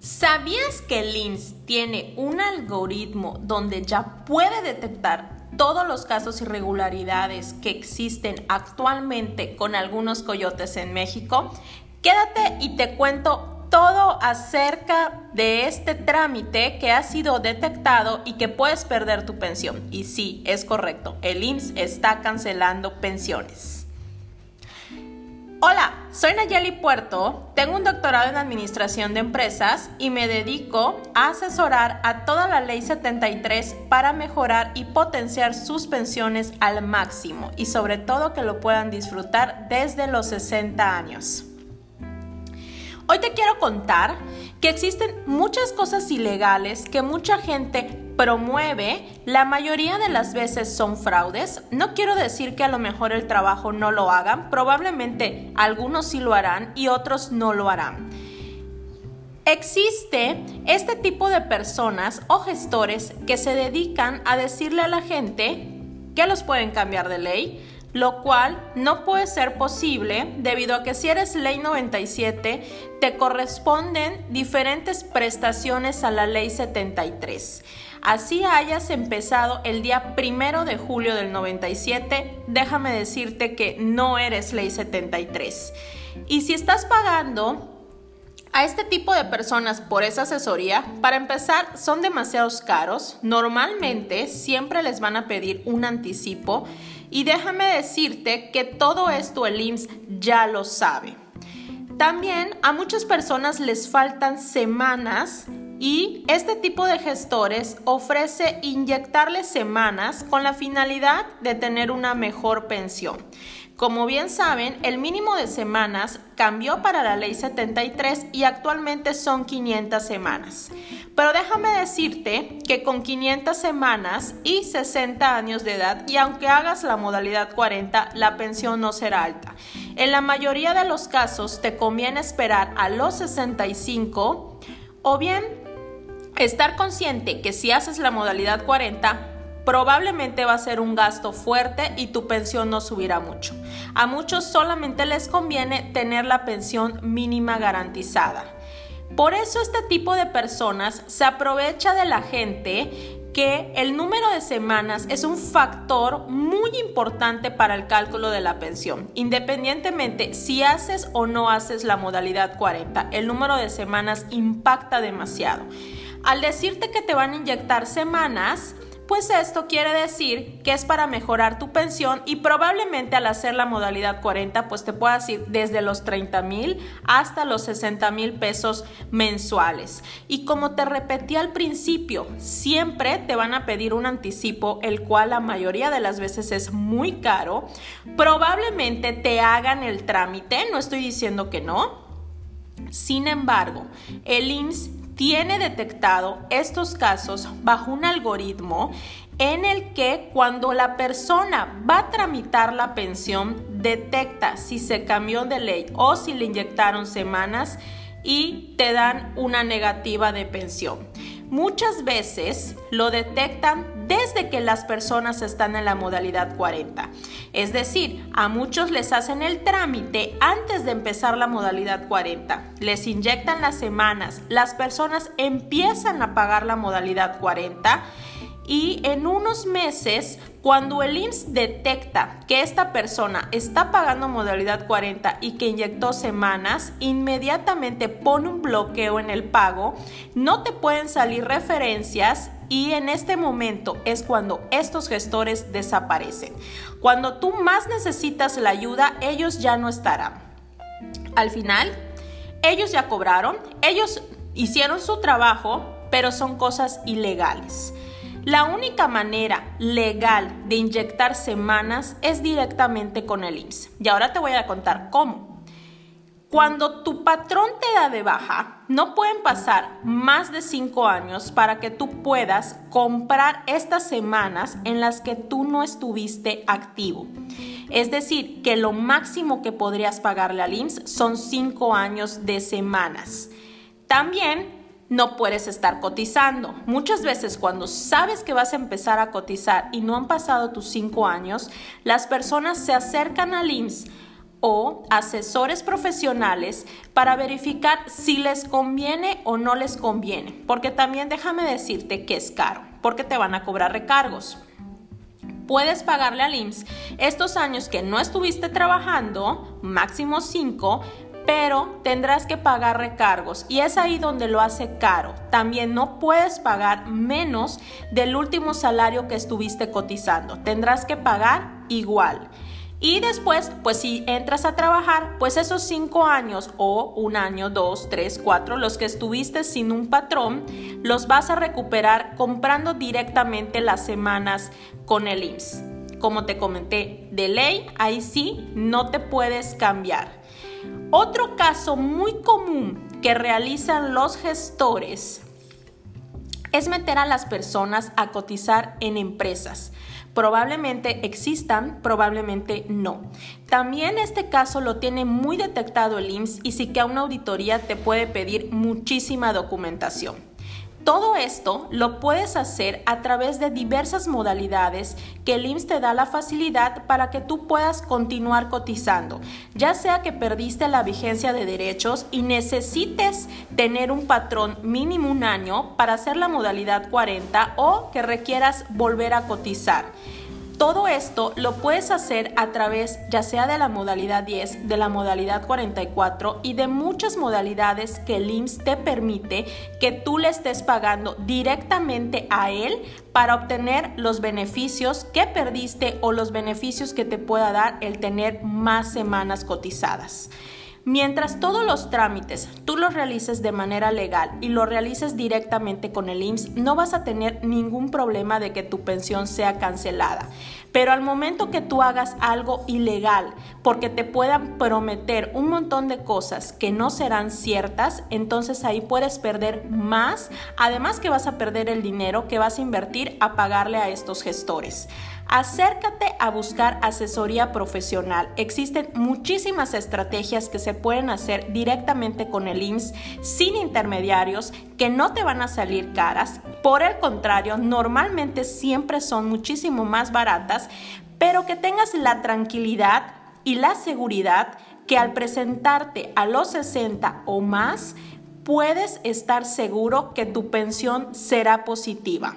¿Sabías que el IMSS tiene un algoritmo donde ya puede detectar todos los casos irregularidades que existen actualmente con algunos coyotes en México? Quédate y te cuento todo acerca de este trámite que ha sido detectado y que puedes perder tu pensión. Y sí, es correcto, el IMSS está cancelando pensiones. Hola, soy Nayeli Puerto, tengo un doctorado en Administración de Empresas y me dedico a asesorar a toda la Ley 73 para mejorar y potenciar sus pensiones al máximo y sobre todo que lo puedan disfrutar desde los 60 años. Hoy te quiero contar que existen muchas cosas ilegales que mucha gente promueve, la mayoría de las veces son fraudes. No quiero decir que a lo mejor el trabajo no lo hagan, probablemente algunos sí lo harán y otros no lo harán. Existe este tipo de personas o gestores que se dedican a decirle a la gente que los pueden cambiar de ley, lo cual no puede ser posible debido a que si eres ley 97 te corresponden diferentes prestaciones a la ley 73. Así hayas empezado el día primero de julio del 97, déjame decirte que no eres ley 73. Y si estás pagando a este tipo de personas por esa asesoría, para empezar, son demasiados caros. Normalmente siempre les van a pedir un anticipo. Y déjame decirte que todo esto el IMSS ya lo sabe. También a muchas personas les faltan semanas y este tipo de gestores ofrece inyectarles semanas con la finalidad de tener una mejor pensión. Como bien saben, el mínimo de semanas cambió para la ley 73 y actualmente son 500 semanas. Pero déjame decirte que con 500 semanas y 60 años de edad, y aunque hagas la modalidad 40, la pensión no será alta. En la mayoría de los casos te conviene esperar a los 65 o bien Estar consciente que si haces la modalidad 40, probablemente va a ser un gasto fuerte y tu pensión no subirá mucho. A muchos solamente les conviene tener la pensión mínima garantizada. Por eso este tipo de personas se aprovecha de la gente que el número de semanas es un factor muy importante para el cálculo de la pensión. Independientemente si haces o no haces la modalidad 40, el número de semanas impacta demasiado. Al decirte que te van a inyectar semanas, pues esto quiere decir que es para mejorar tu pensión y probablemente al hacer la modalidad 40 pues te puedas ir desde los 30 mil hasta los 60 mil pesos mensuales. Y como te repetí al principio, siempre te van a pedir un anticipo, el cual la mayoría de las veces es muy caro. Probablemente te hagan el trámite, no estoy diciendo que no. Sin embargo, el IMSS tiene detectado estos casos bajo un algoritmo en el que cuando la persona va a tramitar la pensión detecta si se cambió de ley o si le inyectaron semanas y te dan una negativa de pensión. Muchas veces lo detectan desde que las personas están en la modalidad 40. Es decir, a muchos les hacen el trámite antes de empezar la modalidad 40. Les inyectan las semanas, las personas empiezan a pagar la modalidad 40 y en unos meses, cuando el IMSS detecta que esta persona está pagando modalidad 40 y que inyectó semanas, inmediatamente pone un bloqueo en el pago, no te pueden salir referencias y en este momento es cuando estos gestores desaparecen. Cuando tú más necesitas la ayuda, ellos ya no estarán. Al final, ellos ya cobraron, ellos hicieron su trabajo, pero son cosas ilegales. La única manera legal de inyectar semanas es directamente con el IMSS. Y ahora te voy a contar cómo. Cuando tu patrón te da de baja, no pueden pasar más de cinco años para que tú puedas comprar estas semanas en las que tú no estuviste activo. Es decir, que lo máximo que podrías pagarle al IMSS son cinco años de semanas. También no puedes estar cotizando. Muchas veces cuando sabes que vas a empezar a cotizar y no han pasado tus cinco años, las personas se acercan al IMSS o asesores profesionales para verificar si les conviene o no les conviene. Porque también déjame decirte que es caro, porque te van a cobrar recargos. Puedes pagarle al IMSS estos años que no estuviste trabajando, máximo 5, pero tendrás que pagar recargos y es ahí donde lo hace caro. También no puedes pagar menos del último salario que estuviste cotizando. Tendrás que pagar igual. Y después, pues si entras a trabajar, pues esos cinco años o un año, dos, tres, cuatro, los que estuviste sin un patrón, los vas a recuperar comprando directamente las semanas con el IMSS. Como te comenté, de ley, ahí sí no te puedes cambiar. Otro caso muy común que realizan los gestores es meter a las personas a cotizar en empresas. Probablemente existan, probablemente no. También este caso lo tiene muy detectado el IMSS y sí que a una auditoría te puede pedir muchísima documentación. Todo esto lo puedes hacer a través de diversas modalidades que el IMSS te da la facilidad para que tú puedas continuar cotizando, ya sea que perdiste la vigencia de derechos y necesites tener un patrón mínimo un año para hacer la modalidad 40 o que requieras volver a cotizar. Todo esto lo puedes hacer a través ya sea de la modalidad 10, de la modalidad 44 y de muchas modalidades que el IMSS te permite que tú le estés pagando directamente a él para obtener los beneficios que perdiste o los beneficios que te pueda dar el tener más semanas cotizadas. Mientras todos los trámites tú los realices de manera legal y lo realices directamente con el IMSS, no vas a tener ningún problema de que tu pensión sea cancelada. Pero al momento que tú hagas algo ilegal, porque te puedan prometer un montón de cosas que no serán ciertas, entonces ahí puedes perder más, además que vas a perder el dinero que vas a invertir a pagarle a estos gestores. Acércate a buscar asesoría profesional. Existen muchísimas estrategias que se pueden hacer directamente con el IMSS sin intermediarios que no te van a salir caras. Por el contrario, normalmente siempre son muchísimo más baratas, pero que tengas la tranquilidad y la seguridad que al presentarte a los 60 o más, puedes estar seguro que tu pensión será positiva.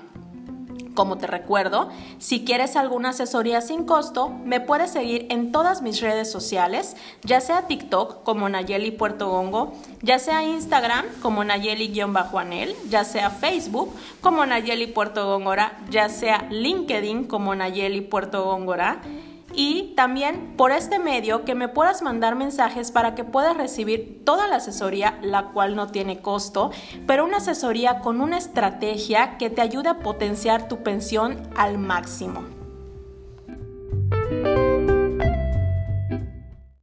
Como te recuerdo, si quieres alguna asesoría sin costo, me puedes seguir en todas mis redes sociales, ya sea TikTok como Nayeli Puerto Gongo, ya sea Instagram como Nayeli-Anel, ya sea Facebook como Nayeli Puerto Góngora, ya sea LinkedIn como Nayeli Puerto Góngora y también por este medio que me puedas mandar mensajes para que puedas recibir toda la asesoría, la cual no tiene costo, pero una asesoría con una estrategia que te ayude a potenciar tu pensión al máximo.